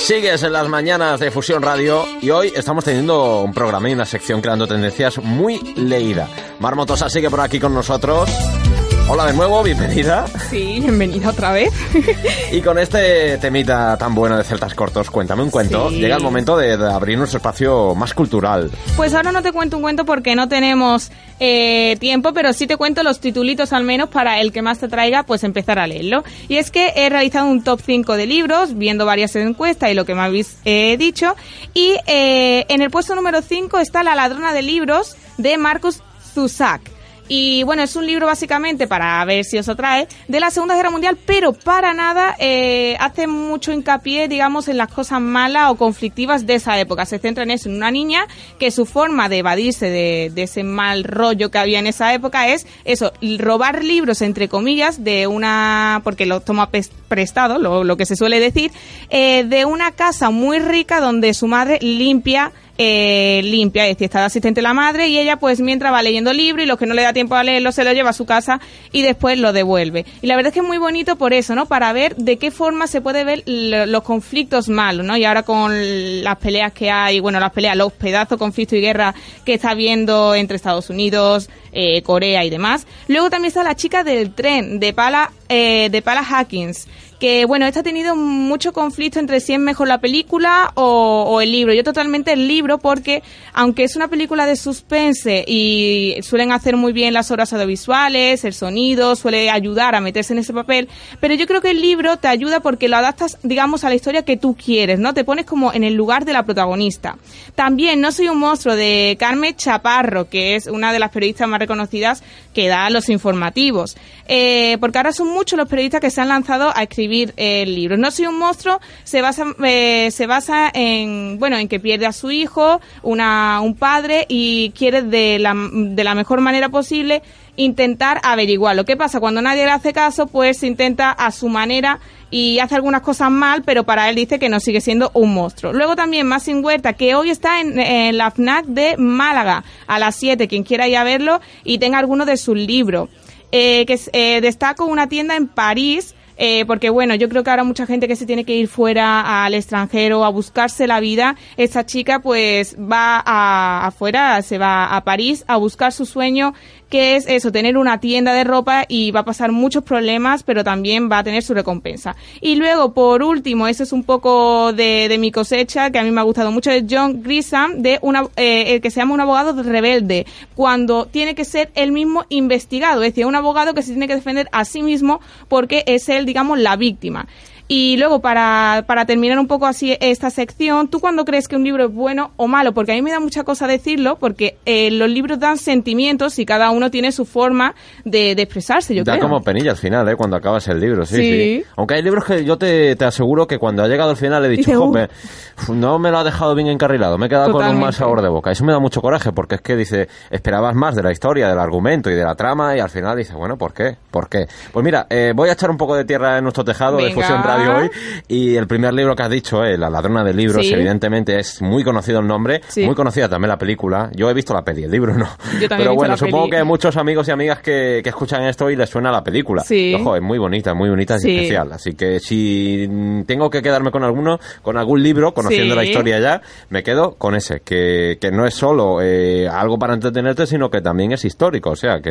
Sigues en las mañanas de Fusión Radio y hoy estamos teniendo un programa y una sección creando tendencias muy leída. Marmotosa sigue por aquí con nosotros. Hola de nuevo, bienvenida. Sí, bienvenida otra vez. y con este temita tan bueno de Celtas Cortos, cuéntame un cuento. Llega el momento de, abrir nuestro espacio más cultural. Pues ahora no te cuento un cuento porque no tenemos eh, tiempo, pero sí te cuento los titulitos al menos para el que más te traiga, pues empezar a leerlo. Y es que he realizado un top 5 de libros, viendo varias encuestas y lo que me habéis eh, dicho. Y eh, en el puesto número 5 está La ladrona de libros de Marcus Zusak. Y bueno, es un libro básicamente, para ver si os atrae, de la Segunda Guerra Mundial, pero para nada eh, hace mucho hincapié, digamos, en las cosas malas o conflictivas de esa época. Se centra en eso, en una niña que su forma de evadirse de, ese mal rollo que había en esa época es eso, robar libros, entre comillas, de una, porque lo toma prestado, lo, que se suele decir, eh, de una casa muy rica donde su madre limpia eh, limpia, es decir, está de asistente la madre y ella pues mientras va leyendo libros y los que no le da tiempo a leerlo se lo lleva a su casa y después lo devuelve. Y la verdad es que es muy bonito por eso, ¿no? Para ver de qué forma se puede ver los conflictos malos, ¿no? Y ahora con las peleas que hay, bueno, las peleas, los pedazos, conflicto y guerra que está habiendo entre Estados Unidos, eh, Corea y demás. Luego también está la chica del tren, de Pala, eh, de Pala Hackins que bueno, esta ha tenido mucho conflicto entre si es mejor la película o, el libro. Yo totalmente el libro porque aunque es una película de suspense y suelen hacer muy bien las obras audiovisuales, el sonido, suele ayudar a meterse en ese papel, pero yo creo que el libro te ayuda porque lo adaptas, digamos, a la historia que tú quieres, ¿no? Te pones como en el lugar de la protagonista. También No soy un monstruo de Carmen Chaparro, que es una de las periodistas más reconocidas que da los informativos. Eh, porque ahora son muchos los periodistas que se han lanzado a escribir el libro. No soy un monstruo se basa, eh, se basa en, bueno, en que pierde a su hijo, una, un padre y quiere de la, de la mejor manera posible intentar averiguar lo que pasa cuando nadie le hace caso, pues intenta a su manera y hace algunas cosas mal, pero para él dice que no sigue siendo un monstruo. Luego también Sin Huerta, que hoy está en, la FNAC de Málaga a las 7, quien quiera ir a verlo y tenga alguno de sus libros. Eh, que eh, destaco una tienda en París eh, porque bueno, yo creo que ahora mucha gente que se tiene que ir fuera al extranjero a buscarse la vida, esta chica pues va a, afuera, se va a París a buscar su sueño que es eso, tener una tienda de ropa y va a pasar muchos problemas, pero también va a tener su recompensa. Y luego, por último, eso es un poco de, mi cosecha, que a mí me ha gustado mucho, es John Grisham, de una, eh, el que se llama un abogado rebelde, cuando tiene que ser el mismo investigado, es decir, un abogado que se tiene que defender a sí mismo porque es él, digamos, la víctima. Y luego, para, para terminar un poco así esta sección, ¿tú cuándo crees que un libro es bueno o malo? Porque a mí me da mucha cosa decirlo, porque eh, los libros dan sentimientos y cada uno tiene su forma de, expresarse, yo da como penilla al final, ¿eh? Cuando acabas el libro, sí, sí. Aunque hay libros que yo te, te, aseguro que cuando ha llegado al final he dicho, Jope, no me lo ha dejado bien encarrilado, me he quedado con un mal sabor de boca. Eso me da mucho coraje, porque es que dice, esperabas más de la historia, del argumento y de la trama, y al final dice, bueno, ¿por qué? ¿Por qué? Pues mira, eh, voy a echar un poco de tierra en nuestro tejado de Fusión Radio hoy. Y el primer libro que has dicho, eh, La ladrona de libros, evidentemente es muy conocido el nombre, muy conocida también la película. Yo he visto la peli, el libro no. Pero bueno, supongo que hay muchos amigos y amigas que, escuchan esto y les suena la película. ojo, es muy bonita, muy bonita y especial. Así que si tengo que quedarme con alguno, con algún libro, conociendo la historia ya, me quedo con ese, que, que no es solo eh, algo para entretenerte, sino que también es histórico, o sea, que,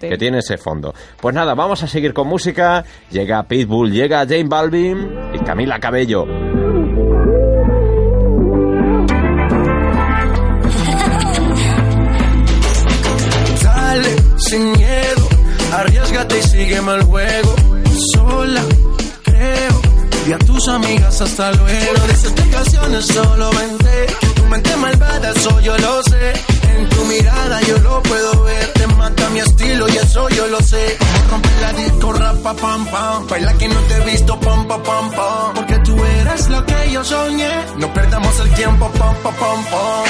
que tiene ese fondo. Pues nada, vamos a seguir con música. Llega Pitbull, llega Jane Balvin y Camila Cabello. Dale, sin miedo, arriesgate y sígueme el juego. Sola, creo, y a tus amigas hasta luego. No des explicaciones, solo vente. Tu mente malvada, eso yo lo sé. En tu mirada yo lo puedo ver. Te mata mi estilo y eso yo lo sé. Rompe la disco, rapa, pam, pam. Baila que no te he visto, pam, pam, pam, pam. Porque tú eres la yo soñé. No perdamos el tiempo, pom, pom, pom, pom.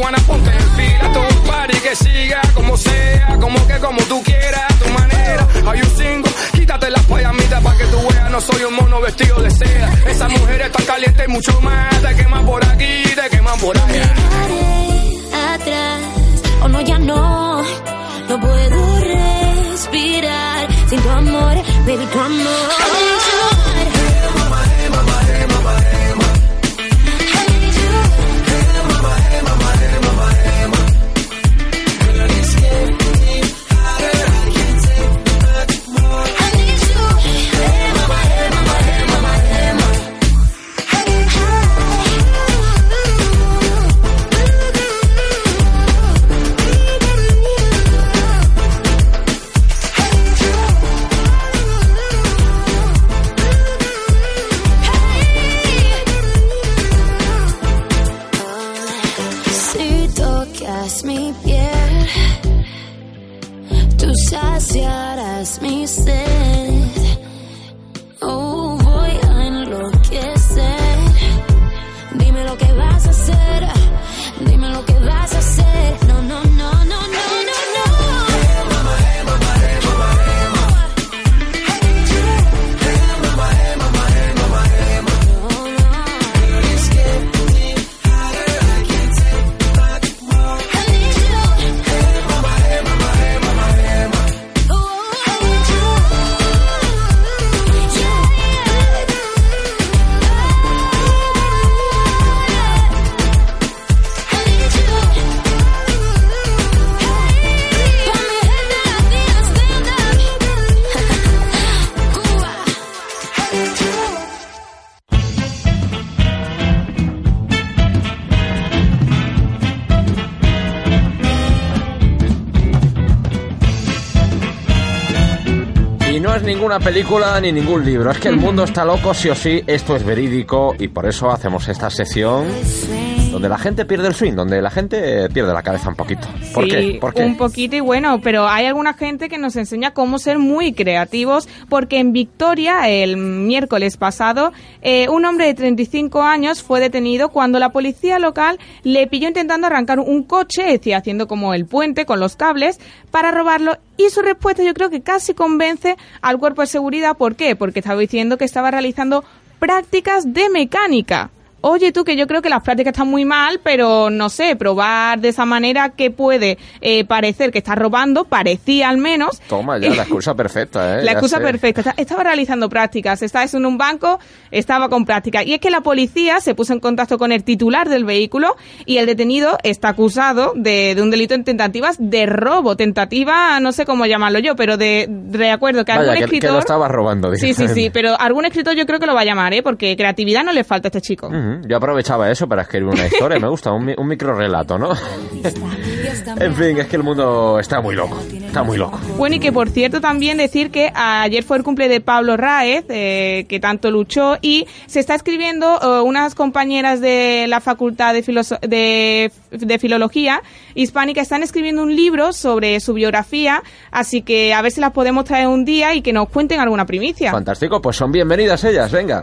Cubana, ponte en fila. Todo un party que siga como sea, como que como tú quieras, a tu manera. Hay un single, quítate las payamitas para que tú veas, no soy un mono vestido de seda. Esa mujer está caliente y mucho más, te queman por aquí, te queman por allá. atrás, o no, ya no, no puedo respirar sin tu amor, baby, tu amor. Y no es ninguna película ni ningún libro, es que el mundo está loco sí o sí, esto es verídico y por eso hacemos esta sesión donde la gente pierde el swing, donde la gente pierde la cabeza un poquito. ¿Por sí, qué? ¿Por qué? un poquito y bueno, pero hay alguna gente que nos enseña cómo ser muy creativos, porque en Victoria, el miércoles pasado, eh, un hombre de 35 años fue detenido cuando la policía local le pilló intentando arrancar un coche, es decir, haciendo como el puente con los cables, para robarlo, y su respuesta yo creo que casi convence al cuerpo de seguridad. ¿Por qué? Porque estaba diciendo que estaba realizando prácticas de mecánica. Oye tú, que yo creo que las prácticas están muy mal, pero no sé, probar de esa manera que puede eh, parecer que está robando, parecía al menos. Toma ya, la excusa perfecta, ¿eh? La excusa perfecta. Estaba realizando prácticas. Estaba en un banco, estaba con prácticas. Y es que la policía se puso en contacto con el titular del vehículo y el detenido está acusado de, de un delito en tentativas de robo. Tentativa, no sé cómo llamarlo yo, pero de, de acuerdo que Vaya, algún que- que escritor. lo estaba robando, Sí, sí, sí. Pero algún escritor yo creo que lo va a llamar, ¿eh? Porque creatividad no le falta a este chico. Yo aprovechaba eso para escribir una historia, me gusta, un, un micro relato, ¿no? en fin, es que el mundo está muy loco, está muy loco. Bueno, y que por cierto también decir que ayer fue el cumple de Pablo Raez, eh, que tanto luchó, y se está escribiendo eh, unas compañeras de la Facultad de, Filoso- de, de Filología Hispánica, están escribiendo un libro sobre su biografía, así que a ver si las podemos traer un día y que nos cuenten alguna primicia. Fantástico, pues son bienvenidas ellas, venga.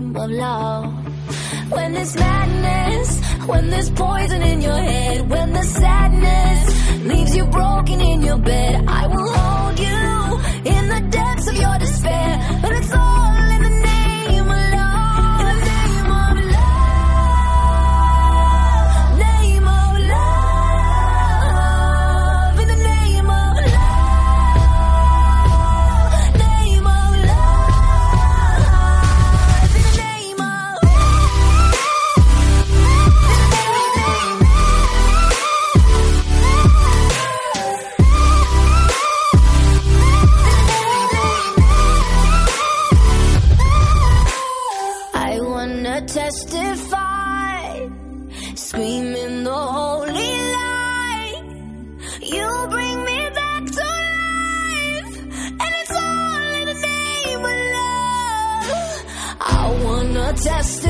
Of love? When there's madness, when there's poison in your head, when the sadness leaves you broken in your bed, I will hold you in the depths of your despair. But it's all Just.